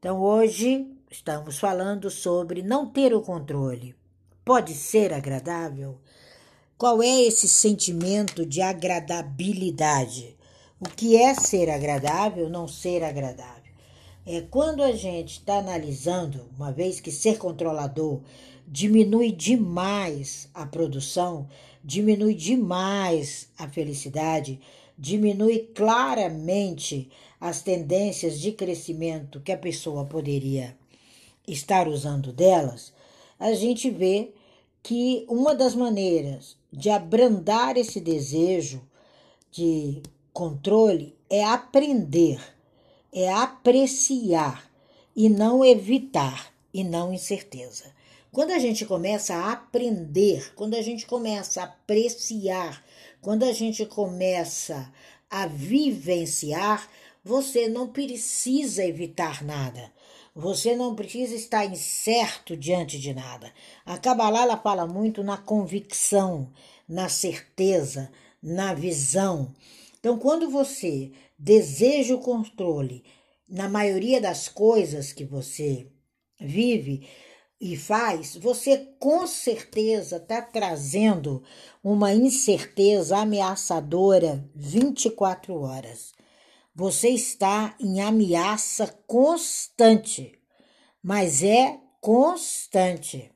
Então hoje estamos falando sobre não ter o controle. Pode ser agradável? Qual é esse sentimento de agradabilidade? O que é ser agradável, não ser agradável? É quando a gente está analisando, uma vez que ser controlador diminui demais a produção, diminui demais a felicidade, diminui claramente as tendências de crescimento que a pessoa poderia estar usando delas, a gente vê que uma das maneiras de abrandar esse desejo de controle é aprender, é apreciar e não evitar e não incerteza. Quando a gente começa a aprender, quando a gente começa a apreciar, quando a gente começa a vivenciar, você não precisa evitar nada. Você não precisa estar incerto diante de nada. A Kabbalah ela fala muito na convicção, na certeza, na visão. Então, quando você deseja o controle na maioria das coisas que você vive e faz, você com certeza está trazendo uma incerteza ameaçadora 24 horas. Você está em ameaça constante, mas é constante.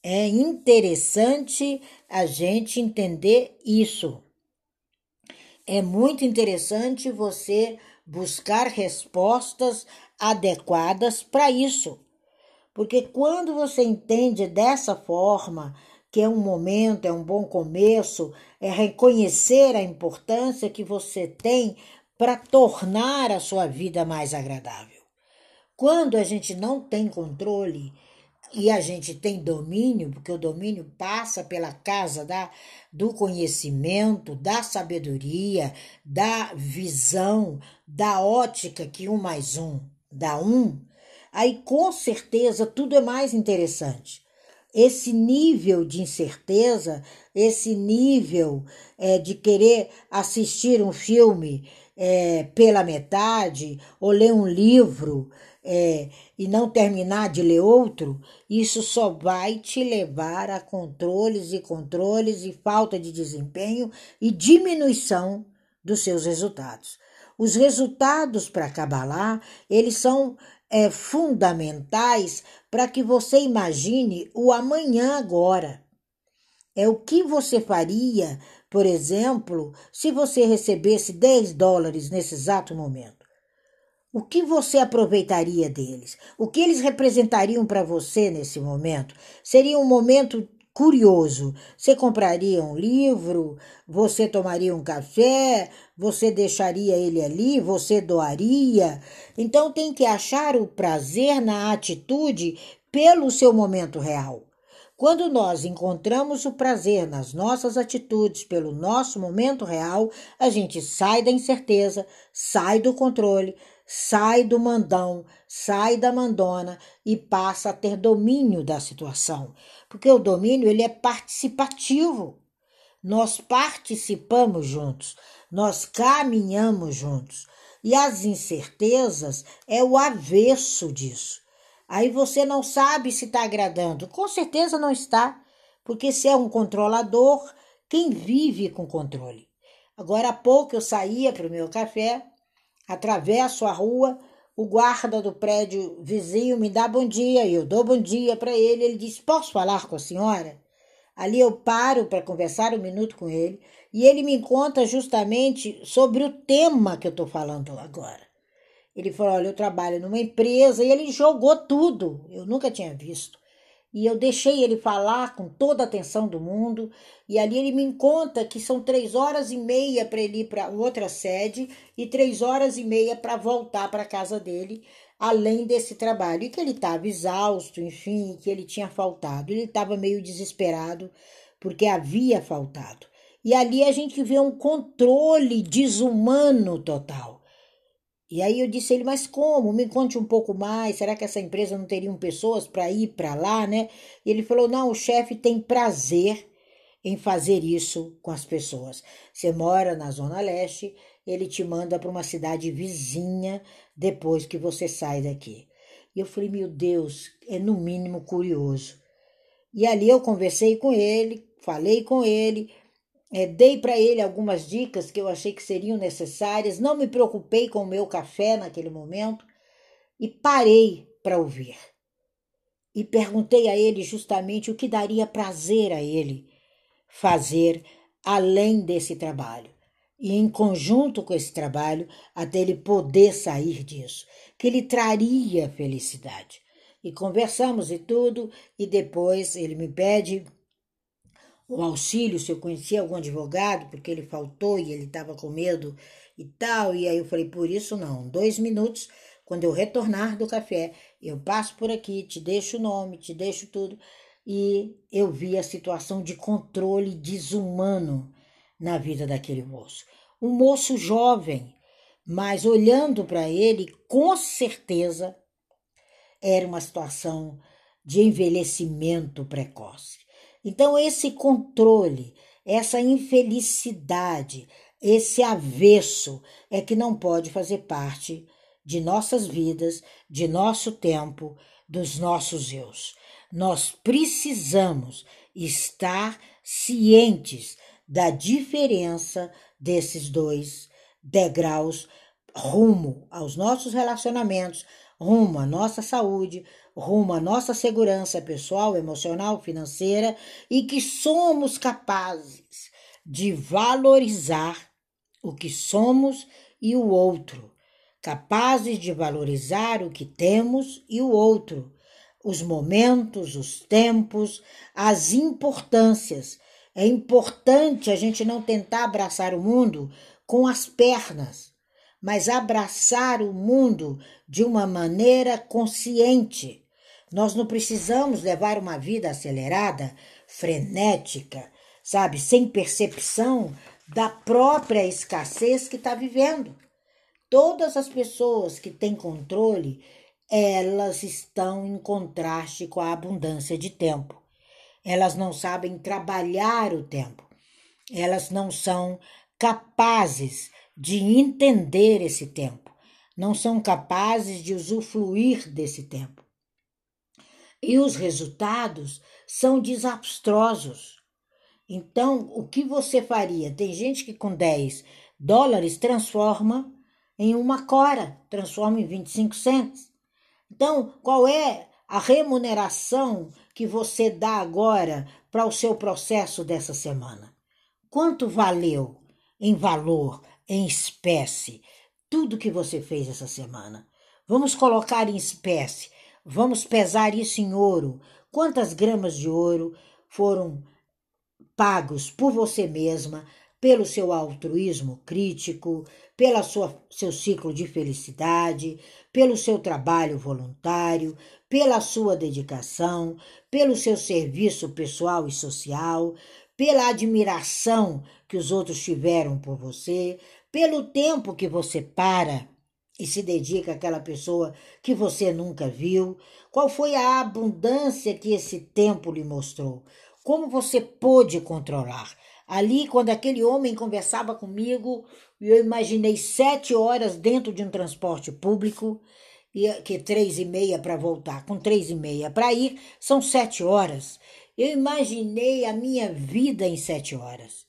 É interessante a gente entender isso. É muito interessante você buscar respostas adequadas para isso. Porque quando você entende dessa forma, que é um momento, é um bom começo, é reconhecer a importância que você tem para tornar a sua vida mais agradável. Quando a gente não tem controle e a gente tem domínio, porque o domínio passa pela casa da, do conhecimento, da sabedoria, da visão, da ótica que um mais um dá um, aí com certeza tudo é mais interessante. Esse nível de incerteza, esse nível é, de querer assistir um filme é, pela metade ou ler um livro é, e não terminar de ler outro, isso só vai te levar a controles e controles e falta de desempenho e diminuição dos seus resultados. Os resultados para Kabbalah, eles são é, fundamentais para que você imagine o amanhã agora. É o que você faria por exemplo, se você recebesse 10 dólares nesse exato momento, o que você aproveitaria deles? O que eles representariam para você nesse momento? Seria um momento curioso. Você compraria um livro, você tomaria um café, você deixaria ele ali, você doaria. Então tem que achar o prazer na atitude pelo seu momento real. Quando nós encontramos o prazer nas nossas atitudes pelo nosso momento real, a gente sai da incerteza, sai do controle, sai do mandão, sai da mandona e passa a ter domínio da situação. Porque o domínio ele é participativo. Nós participamos juntos, nós caminhamos juntos. E as incertezas é o avesso disso. Aí você não sabe se está agradando. Com certeza não está, porque se é um controlador, quem vive com controle? Agora há pouco eu saía para o meu café, atravesso a rua, o guarda do prédio vizinho me dá bom dia e eu dou bom dia para ele. Ele diz: Posso falar com a senhora? Ali eu paro para conversar um minuto com ele e ele me conta justamente sobre o tema que eu estou falando agora. Ele falou: Olha, eu trabalho numa empresa e ele jogou tudo. Eu nunca tinha visto. E eu deixei ele falar com toda a atenção do mundo. E ali ele me conta que são três horas e meia para ele ir para outra sede e três horas e meia para voltar para casa dele, além desse trabalho. E que ele estava exausto, enfim, que ele tinha faltado. Ele estava meio desesperado porque havia faltado. E ali a gente vê um controle desumano total. E aí eu disse a ele, mas como? Me conte um pouco mais. Será que essa empresa não teriam pessoas para ir para lá, né? E ele falou: não, o chefe tem prazer em fazer isso com as pessoas. Você mora na Zona Leste ele te manda para uma cidade vizinha depois que você sai daqui. E eu falei, meu Deus, é no mínimo curioso. E ali eu conversei com ele, falei com ele, é, dei para ele algumas dicas que eu achei que seriam necessárias, não me preocupei com o meu café naquele momento e parei para ouvir. E perguntei a ele justamente o que daria prazer a ele fazer além desse trabalho. E em conjunto com esse trabalho, até ele poder sair disso, que ele traria felicidade. E conversamos e tudo, e depois ele me pede o auxílio, se eu conhecia algum advogado, porque ele faltou e ele estava com medo e tal. E aí eu falei, por isso não, dois minutos, quando eu retornar do café, eu passo por aqui, te deixo o nome, te deixo tudo. E eu vi a situação de controle desumano na vida daquele moço. Um moço jovem, mas olhando para ele, com certeza era uma situação de envelhecimento precoce. Então, esse controle, essa infelicidade, esse avesso é que não pode fazer parte de nossas vidas, de nosso tempo, dos nossos eus. Nós precisamos estar cientes da diferença desses dois degraus rumo aos nossos relacionamentos, rumo à nossa saúde, rumo à nossa segurança pessoal, emocional, financeira e que somos capazes de valorizar o que somos e o outro, capazes de valorizar o que temos e o outro, os momentos, os tempos, as importâncias. É importante a gente não tentar abraçar o mundo com as pernas, mas abraçar o mundo de uma maneira consciente, nós não precisamos levar uma vida acelerada, frenética, sabe, sem percepção da própria escassez que está vivendo. Todas as pessoas que têm controle, elas estão em contraste com a abundância de tempo. Elas não sabem trabalhar o tempo. Elas não são capazes de entender esse tempo. Não são capazes de usufruir desse tempo e os resultados são desastrosos. Então, o que você faria? Tem gente que com 10 dólares transforma em uma cora, transforma em 25 cents. Então, qual é a remuneração que você dá agora para o seu processo dessa semana? Quanto valeu em valor, em espécie, tudo que você fez essa semana? Vamos colocar em espécie Vamos pesar isso em ouro. Quantas gramas de ouro foram pagos por você mesma, pelo seu altruísmo crítico, pelo seu ciclo de felicidade, pelo seu trabalho voluntário, pela sua dedicação, pelo seu serviço pessoal e social, pela admiração que os outros tiveram por você, pelo tempo que você para e se dedica àquela pessoa que você nunca viu? Qual foi a abundância que esse tempo lhe mostrou? Como você pôde controlar? Ali, quando aquele homem conversava comigo, eu imaginei sete horas dentro de um transporte público, que três e meia para voltar, com três e meia para ir, são sete horas. Eu imaginei a minha vida em sete horas.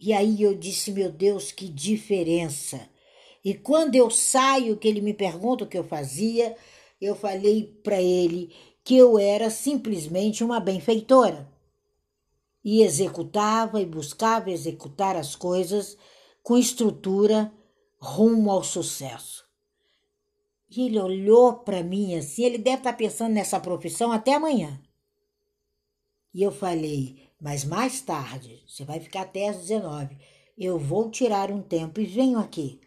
E aí eu disse, meu Deus, que diferença! E quando eu saio, que ele me pergunta o que eu fazia, eu falei para ele que eu era simplesmente uma benfeitora. E executava e buscava executar as coisas com estrutura rumo ao sucesso. E ele olhou para mim assim, ele deve estar tá pensando nessa profissão até amanhã. E eu falei, mas mais tarde, você vai ficar até às 19. Eu vou tirar um tempo e venho aqui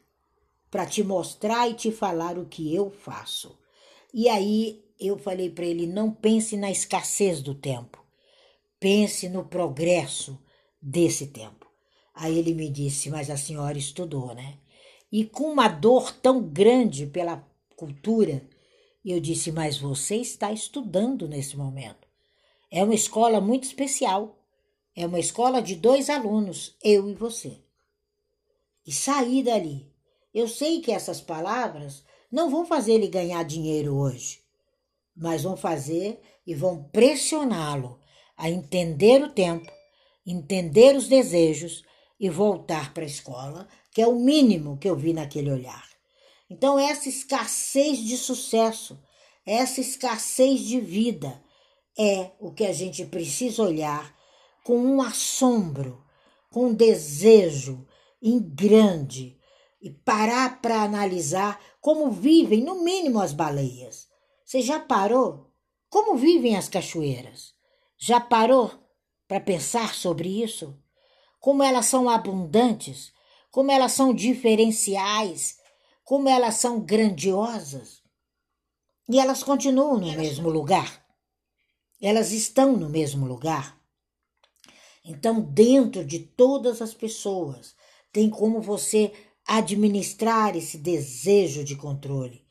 para te mostrar e te falar o que eu faço. E aí eu falei para ele: não pense na escassez do tempo, pense no progresso desse tempo. Aí ele me disse: mas a senhora estudou, né? E com uma dor tão grande pela cultura, eu disse: mas você está estudando nesse momento. É uma escola muito especial. É uma escola de dois alunos, eu e você. e sair dali. Eu sei que essas palavras não vão fazer ele ganhar dinheiro hoje, mas vão fazer e vão pressioná-lo a entender o tempo, entender os desejos e voltar para a escola, que é o mínimo que eu vi naquele olhar. Então, essa escassez de sucesso, essa escassez de vida é o que a gente precisa olhar com um assombro, com um desejo em grande e parar para analisar como vivem, no mínimo, as baleias. Você já parou? Como vivem as cachoeiras? Já parou para pensar sobre isso? Como elas são abundantes, como elas são diferenciais, como elas são grandiosas. E elas continuam no mesmo lugar. Elas estão no mesmo lugar. Então, dentro de todas as pessoas, tem como você administrar esse desejo de controle.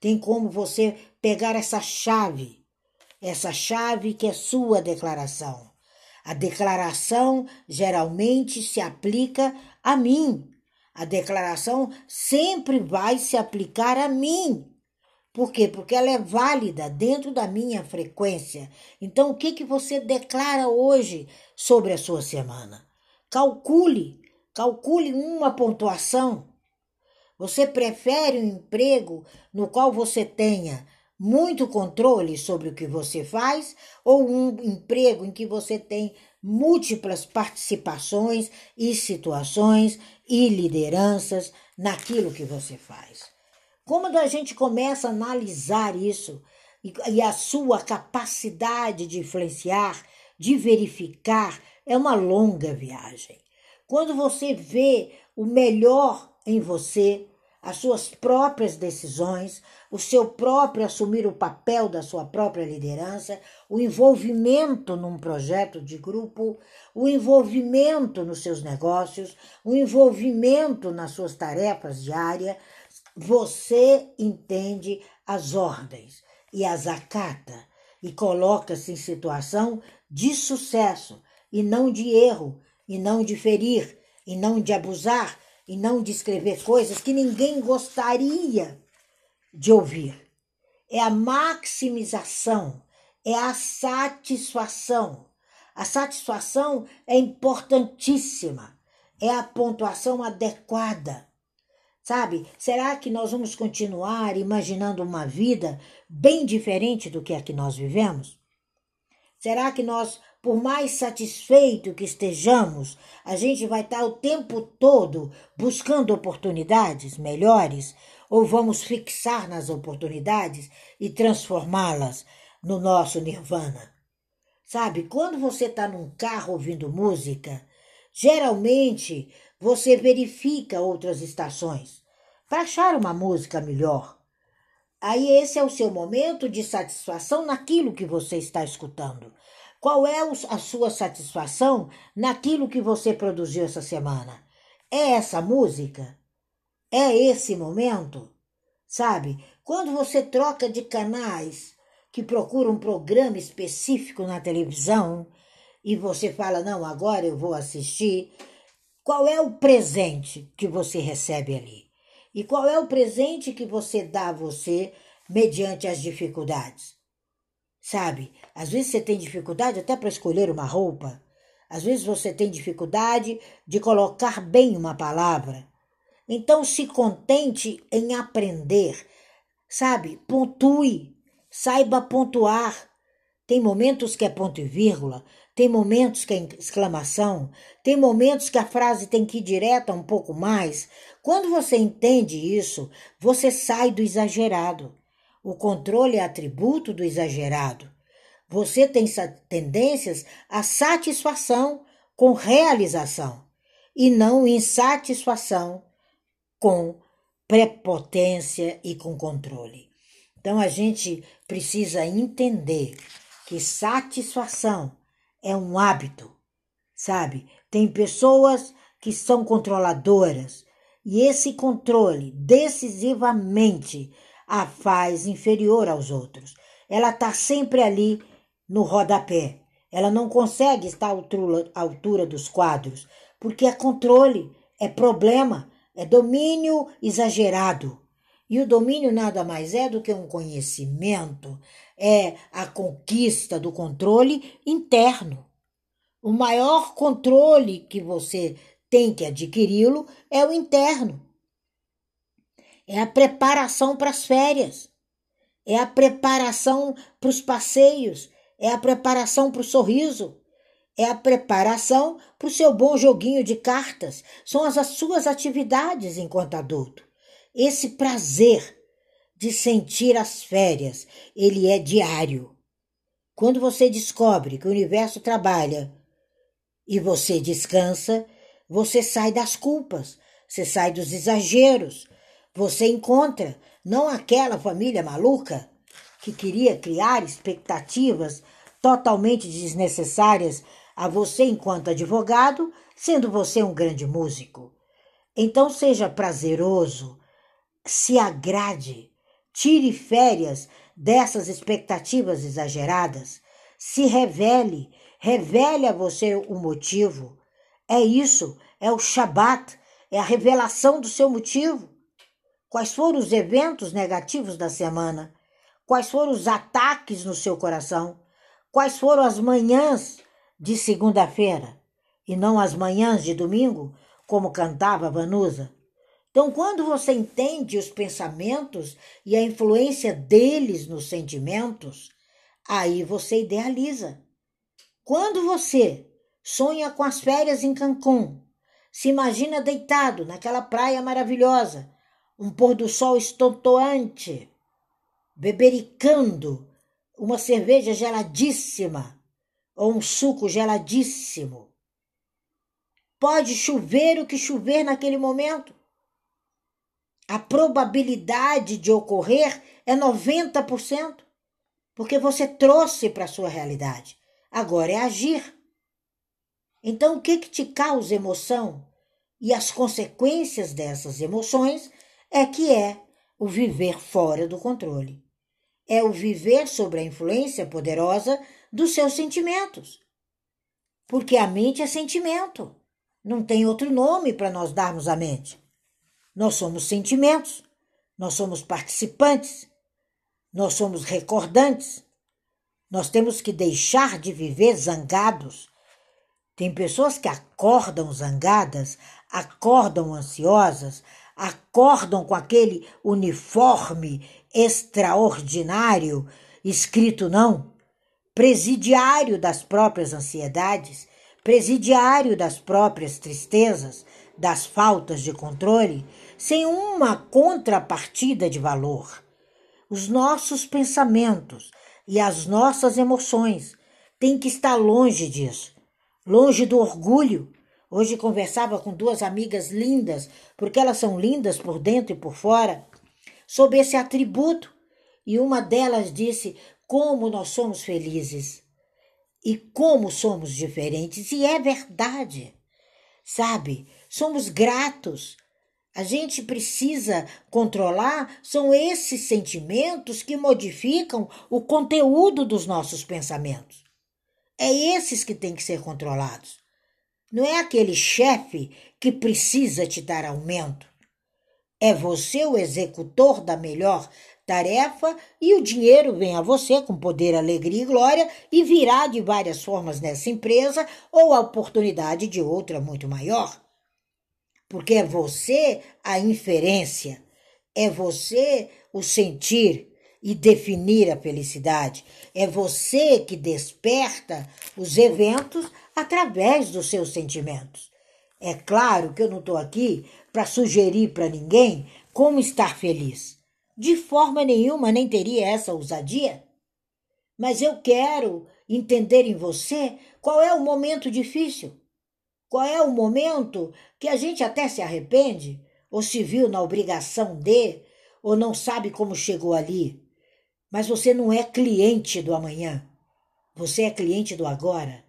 Tem como você pegar essa chave, essa chave que é sua declaração. A declaração geralmente se aplica a mim. A declaração sempre vai se aplicar a mim. Por quê? Porque ela é válida dentro da minha frequência. Então, o que, que você declara hoje sobre a sua semana? Calcule Calcule uma pontuação. Você prefere um emprego no qual você tenha muito controle sobre o que você faz ou um emprego em que você tem múltiplas participações e situações e lideranças naquilo que você faz? Quando a gente começa a analisar isso e, e a sua capacidade de influenciar, de verificar, é uma longa viagem. Quando você vê o melhor em você, as suas próprias decisões, o seu próprio assumir o papel da sua própria liderança, o envolvimento num projeto de grupo, o envolvimento nos seus negócios, o envolvimento nas suas tarefas diárias, você entende as ordens e as acata e coloca-se em situação de sucesso e não de erro, e não de ferir, e não de abusar, e não de escrever coisas que ninguém gostaria de ouvir. É a maximização, é a satisfação. A satisfação é importantíssima, é a pontuação adequada. Sabe? Será que nós vamos continuar imaginando uma vida bem diferente do que a que nós vivemos? Será que nós por mais satisfeito que estejamos, a gente vai estar o tempo todo buscando oportunidades melhores ou vamos fixar nas oportunidades e transformá-las no nosso nirvana? Sabe, quando você está num carro ouvindo música, geralmente você verifica outras estações para achar uma música melhor. Aí esse é o seu momento de satisfação naquilo que você está escutando. Qual é a sua satisfação naquilo que você produziu essa semana? É essa música? É esse momento? Sabe? Quando você troca de canais que procura um programa específico na televisão e você fala, não, agora eu vou assistir, qual é o presente que você recebe ali? E qual é o presente que você dá a você mediante as dificuldades? Sabe? Às vezes você tem dificuldade até para escolher uma roupa. Às vezes você tem dificuldade de colocar bem uma palavra. Então se contente em aprender. Sabe? Pontue. Saiba pontuar. Tem momentos que é ponto e vírgula, tem momentos que é exclamação, tem momentos que a frase tem que ir direta um pouco mais. Quando você entende isso, você sai do exagerado. O controle é atributo do exagerado. Você tem tendências à satisfação com realização e não insatisfação com prepotência e com controle. Então a gente precisa entender que satisfação é um hábito, sabe? Tem pessoas que são controladoras e esse controle decisivamente a faz inferior aos outros. Ela está sempre ali no rodapé. Ela não consegue estar à altura, dos quadros, porque é controle, é problema. é domínio exagerado. E o domínio nada mais é do que um conhecimento, é a conquista do controle interno. O maior controle que você tem que adquiri-lo é o interno. É a preparação para as férias, é a preparação para os passeios, é a preparação para o sorriso, é a preparação para o seu bom joguinho de cartas, são as, as suas atividades enquanto adulto. Esse prazer de sentir as férias, ele é diário. Quando você descobre que o universo trabalha e você descansa, você sai das culpas, você sai dos exageros, você encontra não aquela família maluca que queria criar expectativas totalmente desnecessárias a você enquanto advogado, sendo você um grande músico. Então seja prazeroso, se agrade, tire férias dessas expectativas exageradas, se revele, revele a você o motivo. É isso, é o Shabat, é a revelação do seu motivo. Quais foram os eventos negativos da semana? Quais foram os ataques no seu coração? Quais foram as manhãs de segunda-feira e não as manhãs de domingo, como cantava Vanusa. Então, quando você entende os pensamentos e a influência deles nos sentimentos, aí você idealiza. Quando você sonha com as férias em Cancún, se imagina deitado naquela praia maravilhosa, um pôr do sol estontoante, bebericando uma cerveja geladíssima, ou um suco geladíssimo. Pode chover o que chover naquele momento. A probabilidade de ocorrer é 90%, porque você trouxe para a sua realidade. Agora é agir. Então, o que, que te causa emoção? E as consequências dessas emoções é que é o viver fora do controle. É o viver sob a influência poderosa dos seus sentimentos. Porque a mente é sentimento. Não tem outro nome para nós darmos à mente. Nós somos sentimentos, nós somos participantes, nós somos recordantes. Nós temos que deixar de viver zangados. Tem pessoas que acordam zangadas, acordam ansiosas, acordam com aquele uniforme extraordinário escrito não presidiário das próprias ansiedades, presidiário das próprias tristezas, das faltas de controle, sem uma contrapartida de valor. Os nossos pensamentos e as nossas emoções têm que estar longe disso, longe do orgulho. Hoje conversava com duas amigas lindas, porque elas são lindas por dentro e por fora, sobre esse atributo. E uma delas disse: como nós somos felizes e como somos diferentes. E é verdade, sabe? Somos gratos. A gente precisa controlar, são esses sentimentos que modificam o conteúdo dos nossos pensamentos. É esses que têm que ser controlados. Não é aquele chefe que precisa te dar aumento. É você o executor da melhor tarefa e o dinheiro vem a você com poder, alegria e glória e virá de várias formas nessa empresa ou a oportunidade de outra muito maior. Porque é você a inferência, é você o sentir e definir a felicidade. É você que desperta os eventos através dos seus sentimentos. É claro que eu não estou aqui para sugerir para ninguém como estar feliz. De forma nenhuma nem teria essa ousadia. Mas eu quero entender em você qual é o momento difícil, qual é o momento que a gente até se arrepende, ou se viu na obrigação de, ou não sabe como chegou ali. Mas você não é cliente do amanhã. Você é cliente do agora.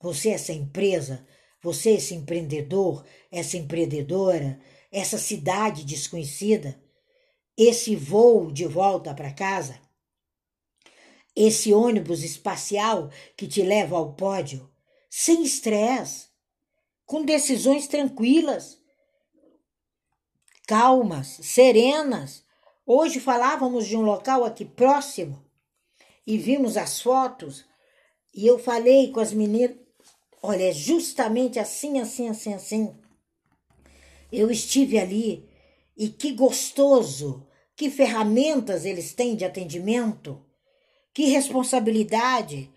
Você, é essa empresa, você, esse empreendedor, essa empreendedora, essa cidade desconhecida esse voo de volta para casa, esse ônibus espacial que te leva ao pódio, sem estresse, com decisões tranquilas, calmas, serenas. Hoje falávamos de um local aqui próximo e vimos as fotos e eu falei com as meninas, olha, é justamente assim, assim, assim, assim. Eu estive ali e que gostoso, que ferramentas eles têm de atendimento, que responsabilidade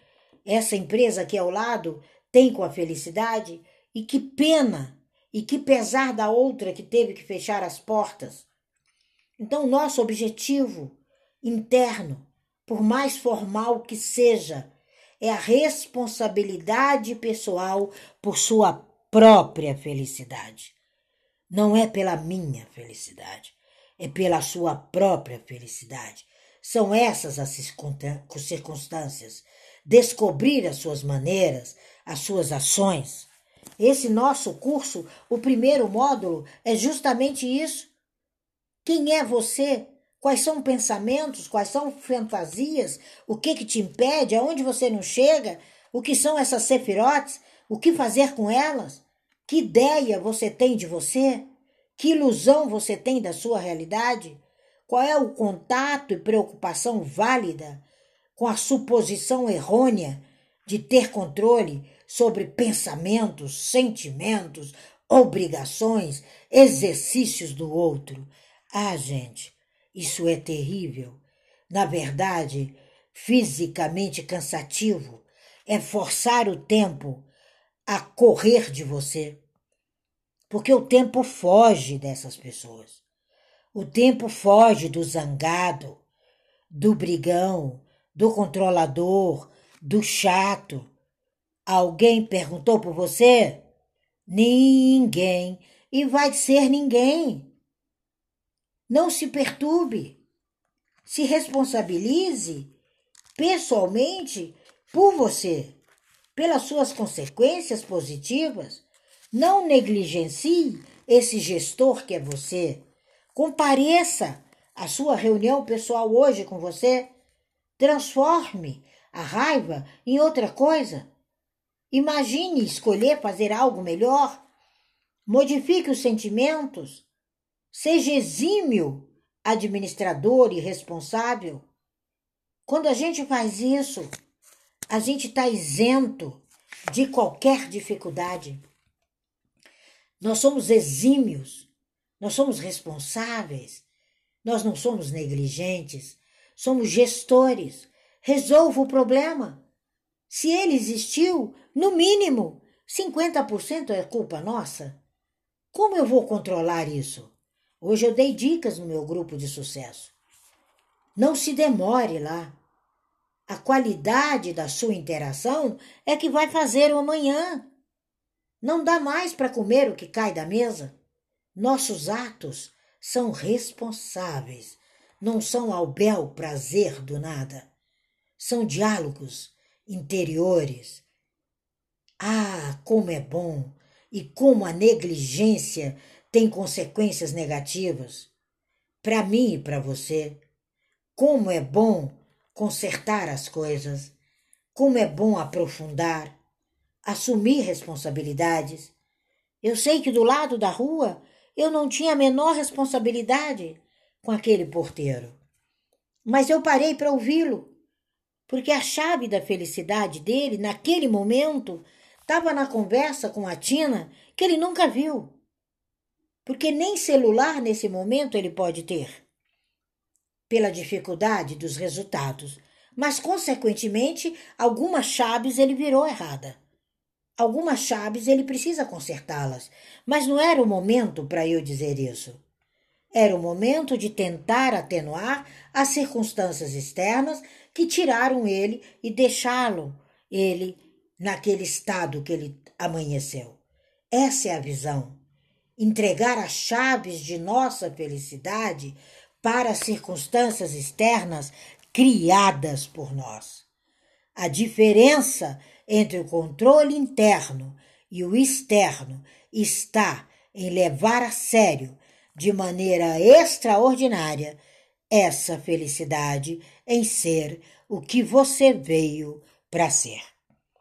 essa empresa aqui ao lado tem com a felicidade e que pena e que pesar da outra que teve que fechar as portas. Então, nosso objetivo interno, por mais formal que seja, é a responsabilidade pessoal por sua própria felicidade. Não é pela minha felicidade, é pela sua própria felicidade. São essas as circunstâncias. Descobrir as suas maneiras, as suas ações. Esse nosso curso, o primeiro módulo, é justamente isso. Quem é você? Quais são pensamentos? Quais são fantasias? O que, que te impede? Aonde você não chega? O que são essas sefirotes? O que fazer com elas? Que ideia você tem de você? Que ilusão você tem da sua realidade? Qual é o contato e preocupação válida com a suposição errônea de ter controle sobre pensamentos, sentimentos, obrigações, exercícios do outro. Ah, gente, isso é terrível. Na verdade, fisicamente cansativo é forçar o tempo a correr de você. Porque o tempo foge dessas pessoas. O tempo foge do zangado, do brigão, do controlador, do chato. Alguém perguntou por você? Ninguém. E vai ser ninguém. Não se perturbe. Se responsabilize pessoalmente por você, pelas suas consequências positivas. Não negligencie esse gestor que é você. Compareça à sua reunião pessoal hoje com você. Transforme a raiva em outra coisa. Imagine escolher fazer algo melhor. Modifique os sentimentos. Seja exímio, administrador e responsável. Quando a gente faz isso, a gente está isento de qualquer dificuldade. Nós somos exímios, nós somos responsáveis, nós não somos negligentes, somos gestores. Resolva o problema. Se ele existiu, no mínimo, 50% é culpa nossa. Como eu vou controlar isso? Hoje eu dei dicas no meu grupo de sucesso. Não se demore lá. A qualidade da sua interação é que vai fazer o amanhã. Não dá mais para comer o que cai da mesa. Nossos atos são responsáveis, não são ao bel prazer do nada. São diálogos interiores. Ah, como é bom e como a negligência tem consequências negativas para mim e para você. Como é bom consertar as coisas, como é bom aprofundar, assumir responsabilidades. Eu sei que do lado da rua eu não tinha a menor responsabilidade com aquele porteiro, mas eu parei para ouvi-lo porque a chave da felicidade dele, naquele momento, estava na conversa com a Tina que ele nunca viu. Porque nem celular nesse momento ele pode ter, pela dificuldade dos resultados. Mas, consequentemente, algumas chaves ele virou errada. Algumas chaves ele precisa consertá-las, mas não era o momento para eu dizer isso. Era o momento de tentar atenuar as circunstâncias externas que tiraram ele e deixá-lo ele naquele estado que ele amanheceu. Essa é a visão. Entregar as chaves de nossa felicidade para as circunstâncias externas criadas por nós. A diferença entre o controle interno e o externo está em levar a sério, de maneira extraordinária, essa felicidade em ser o que você veio para ser.